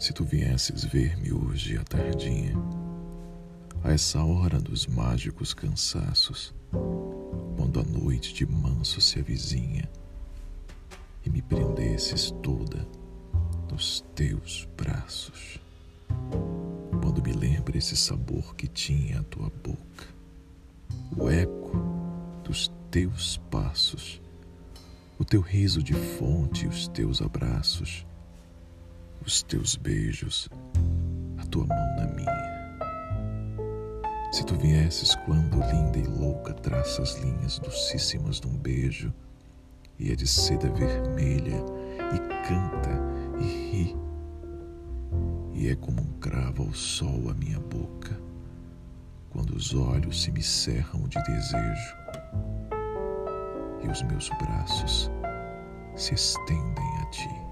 Se tu viesses ver-me hoje à tardinha, a essa hora dos mágicos cansaços, quando a noite de manso se avizinha, e me prendesses toda nos teus braços, quando me lembra esse sabor que tinha a tua boca, o eco dos teus passos, o teu riso de fonte e os teus abraços os teus beijos, a tua mão na minha. Se tu viesses quando linda e louca traça as linhas docíssimas de um beijo, e é de seda vermelha, e canta e ri, e é como um cravo ao sol a minha boca, quando os olhos se me cerram de desejo, e os meus braços se estendem a ti.